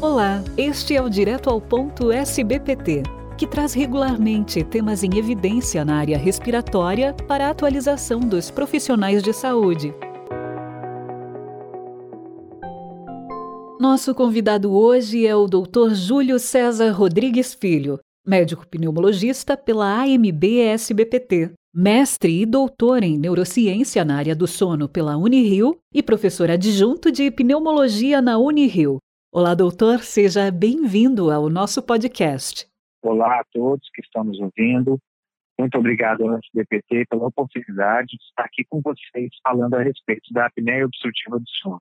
Olá, este é o Direto ao Ponto SBPT, que traz regularmente temas em evidência na área respiratória para a atualização dos profissionais de saúde. Nosso convidado hoje é o Dr. Júlio César Rodrigues Filho, médico pneumologista pela AMB-SBPT, mestre e doutor em neurociência na área do sono pela Unirio e professor adjunto de pneumologia na Unirio. Olá, doutor, seja bem-vindo ao nosso podcast. Olá a todos que estão nos ouvindo. Muito obrigado ao SBPT pela oportunidade de estar aqui com vocês falando a respeito da apneia obstrutiva do sono.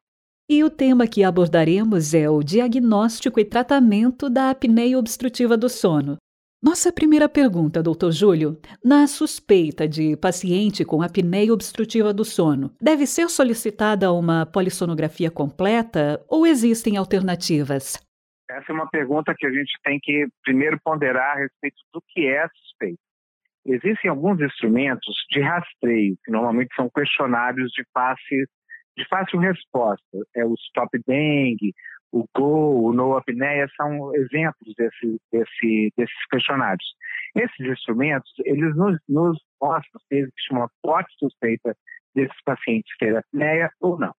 E o tema que abordaremos é o diagnóstico e tratamento da apneia obstrutiva do sono. Nossa primeira pergunta, doutor Júlio. Na suspeita de paciente com apneia obstrutiva do sono, deve ser solicitada uma polissonografia completa ou existem alternativas? Essa é uma pergunta que a gente tem que primeiro ponderar a respeito do que é suspeita. Existem alguns instrumentos de rastreio, que normalmente são questionários de fácil, de fácil resposta. É o Stop Dengue, o GO, o No Apneia são exemplos desse, desse, desses questionários. Esses instrumentos, eles nos, nos mostram se existe uma forte suspeita desses pacientes ter apneia ou não.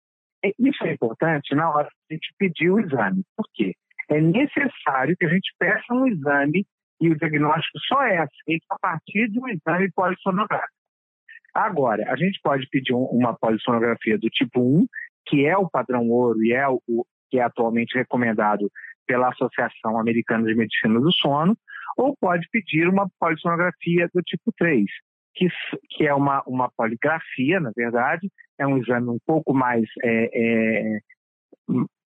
Isso é importante na hora que a gente pedir o exame. Por quê? É necessário que a gente peça um exame e o diagnóstico só é aceito a partir de um exame polissonográfico. Agora, a gente pode pedir um, uma polissonografia do tipo 1, que é o padrão ouro e é o, que é atualmente recomendado pela Associação Americana de Medicina do Sono, ou pode pedir uma polissonografia do tipo 3, que, que é uma, uma poligrafia, na verdade, é um exame um pouco mais é, é,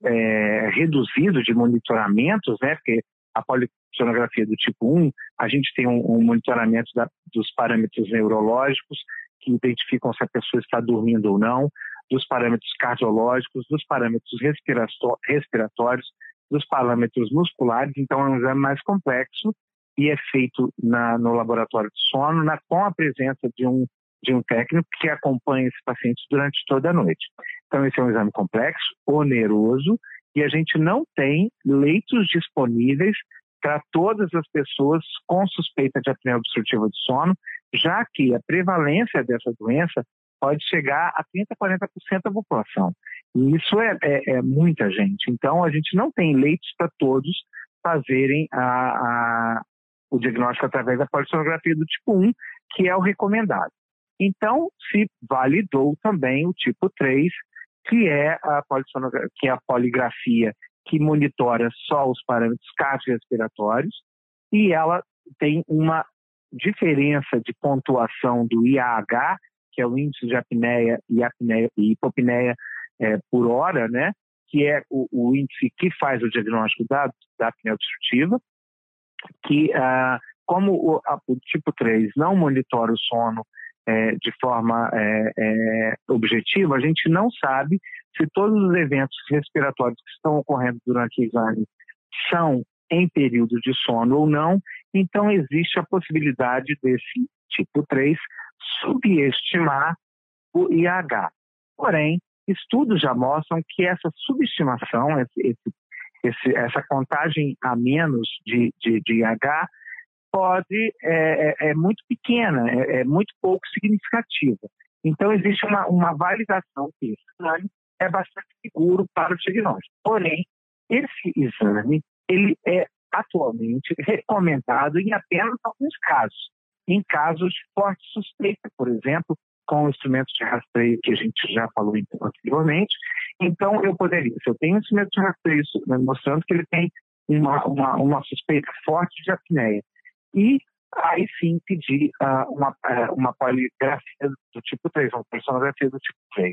é, reduzido de monitoramentos, né, porque a polissonografia do tipo 1, a gente tem um, um monitoramento da, dos parâmetros neurológicos que identificam se a pessoa está dormindo ou não, dos parâmetros cardiológicos, dos parâmetros respiratórios, dos parâmetros musculares. Então, é um exame mais complexo e é feito na, no laboratório de sono, na, com a presença de um, de um técnico que acompanha esses pacientes durante toda a noite. Então, esse é um exame complexo, oneroso, e a gente não tem leitos disponíveis para todas as pessoas com suspeita de apneia obstrutiva do sono, já que a prevalência dessa doença pode chegar a 30%, 40% da população. E isso é, é, é, muita gente. Então, a gente não tem leitos para todos fazerem a, a, o diagnóstico através da polissonografia do tipo 1, que é o recomendado. Então, se validou também o tipo 3, que é a, que é a poligrafia que monitora só os parâmetros cardiorrespiratórios, e ela tem uma diferença de pontuação do IAH, que é o índice de apneia e, apneia, e hipopneia é, por hora, né? que é o, o, índice que faz o diagnóstico da, da apneia obstrutiva, que ah, como o, a, o, tipo 3 não monitora o sono é, de forma é, é, objetiva, a gente não sabe se todos os eventos respiratórios que estão ocorrendo durante o exame são em período de sono ou não, então existe a possibilidade desse tipo 3 subestimar o IH. Porém, estudos já mostram que essa subestimação, esse, esse, essa contagem a menos de, de, de IH, pode é, é, é muito pequena, é, é, muito pouco significativa. Então, existe uma, uma validação que esse exame é bastante seguro para o diagnóstico. Porém, esse exame ele é atualmente recomendado em apenas alguns casos em casos de forte suspeita, por exemplo, com instrumentos de rastreio que a gente já falou anteriormente. Então, eu poderia, se eu tenho um instrumento de rastreio mostrando que ele tem uma, uma, uma suspeita forte de apneia, e aí sim pedir uh, uma, uh, uma poligrafia do tipo 3, uma personografia do tipo 3.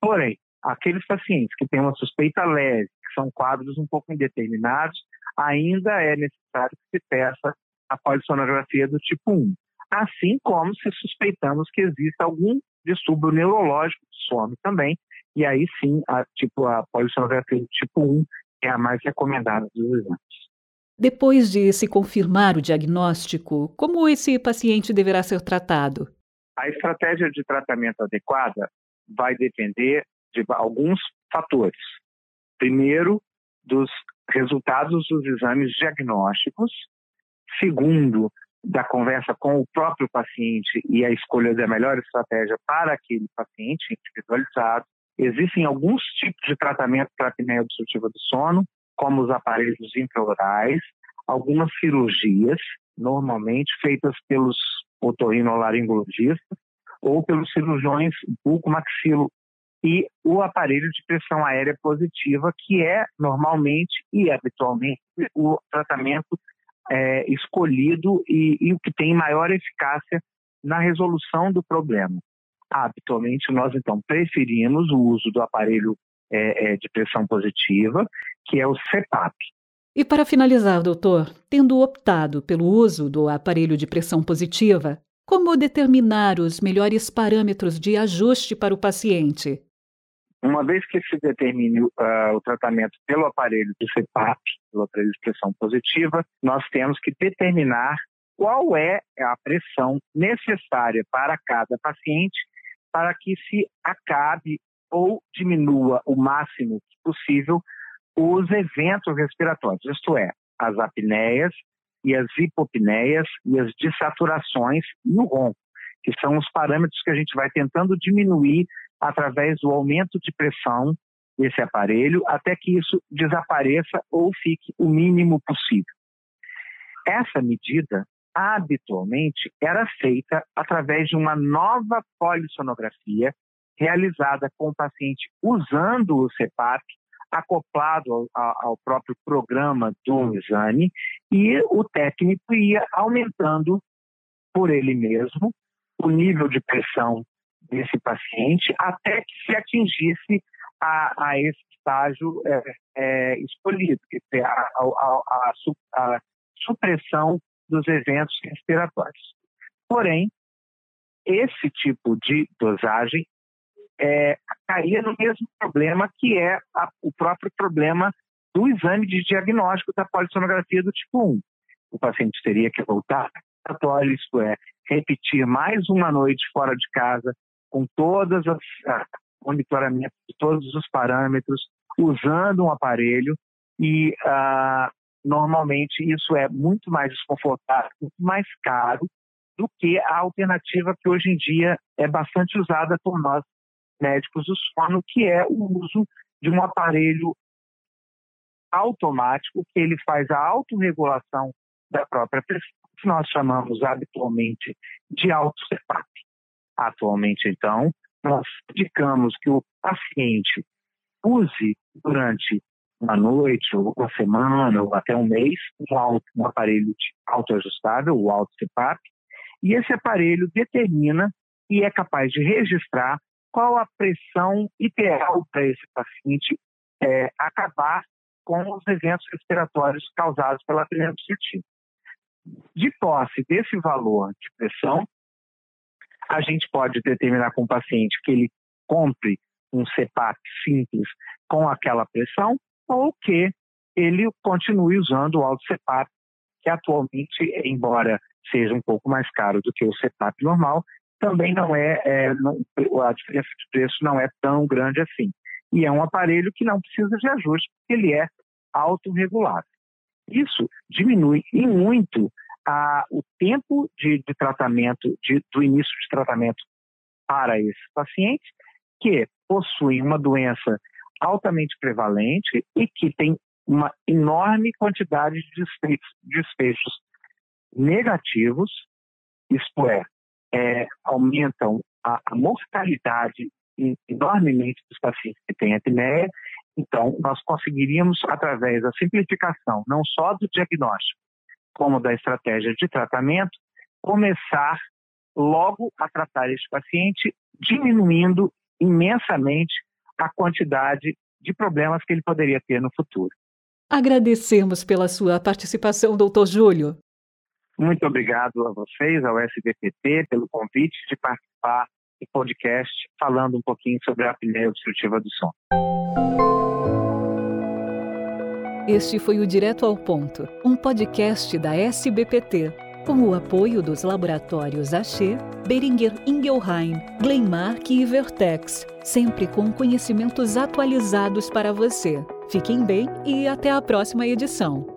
Porém, aqueles pacientes que têm uma suspeita leve, que são quadros um pouco indeterminados, ainda é necessário que se peça a polissonografia do tipo 1. Assim como se suspeitamos que exista algum distúrbio neurológico do sono também, e aí sim, a, tipo, a polissonografia do tipo 1 é a mais recomendada dos exames. Depois de se confirmar o diagnóstico, como esse paciente deverá ser tratado? A estratégia de tratamento adequada vai depender de alguns fatores. Primeiro, dos resultados dos exames diagnósticos, segundo, da conversa com o próprio paciente e a escolha da melhor estratégia para aquele paciente individualizado. Existem alguns tipos de tratamento para a apneia obstrutiva do sono, como os aparelhos intraorais, algumas cirurgias, normalmente feitas pelos otorrinolaringologistas ou pelos cirurgiões bucomaxilo e o aparelho de pressão aérea positiva, que é normalmente e habitualmente o tratamento é, escolhido e, e, o que tem maior eficácia na resolução do problema. Habitualmente, nós então preferimos o uso do aparelho é, é, de pressão positiva, que é o CPAP. E para finalizar, doutor, tendo optado pelo uso do aparelho de pressão positiva, como determinar os melhores parâmetros de ajuste para o paciente? Uma vez que se determine uh, o tratamento pelo aparelho de CPAP, pelo aparelho de pressão positiva, nós temos que determinar qual é a pressão necessária para cada paciente para que se acabe ou diminua o máximo possível os eventos respiratórios, isto é, as apneias e as hipopneias e as dessaturações e o ronco, que são os parâmetros que a gente vai tentando diminuir através do aumento de pressão desse aparelho até que isso desapareça ou fique o mínimo possível. Essa medida habitualmente era feita através de uma nova polissonografia realizada com o paciente usando o CPAP acoplado ao, ao, próprio programa do exame e o técnico ia aumentando por ele mesmo o nível de pressão desse paciente até que se atingisse a, a esse estágio é, é, escolhido, a, a, a, supressão dos eventos respiratórios. Porém, esse tipo de dosagem é, caía no mesmo problema que é o próprio problema do exame de diagnóstico da polissonografia do tipo 1. O paciente teria que voltar ao isto é, repetir mais uma noite fora de casa, com todas as monitoramento de todos os parâmetros, usando um aparelho e ah, normalmente isso é muito mais desconfortável, muito mais caro do que a alternativa que hoje em dia é bastante usada por nós médicos do sono, que é o uso de um aparelho automático que ele faz a autorregulação da própria pressão, que nós chamamos habitualmente de auto-CPAP. Atualmente, então, nós indicamos que o paciente use durante uma noite, ou uma semana, ou até um mês, um, auto, um aparelho autoajustável, o auto-CPAP, e esse aparelho determina e é capaz de registrar qual a pressão ideal para esse paciente é, acabar com os eventos respiratórios causados pela apneia obstrutiva. De posse desse valor de pressão, a gente pode determinar com o paciente que ele compre um CPAP simples com aquela pressão ou que ele continue usando o alto CPAP, que atualmente, embora seja um pouco mais caro do que o CPAP normal, também não é, é não, a diferença de preço não é tão grande assim. E é um aparelho que não precisa de ajuste, porque ele é autorregulável. Isso diminui em muito a, o tempo de, de tratamento, de, do início de tratamento para esses pacientes que possuem uma doença altamente prevalente e que tem uma enorme quantidade de desfechos, negativos, isto é, é aumentam a, a, mortalidade enormemente dos pacientes que têm apneia. Então, nós conseguiríamos, através da simplificação, não só do diagnóstico, como da estratégia de tratamento, começar logo a tratar esse paciente, diminuindo imensamente a quantidade de problemas que ele poderia ter no futuro. Agradecemos pela sua participação, doutor Júlio. Muito obrigado a vocês, ao SBPT, pelo convite de participar do podcast falando um pouquinho sobre a apneia obstrutiva do sono. Este foi o Direto ao Ponto, um podcast da SBPT, com o apoio dos laboratórios Axê, Beringer Ingelheim, Glenmark e Vertex, sempre com conhecimentos atualizados para você. Fiquem bem e até a próxima edição.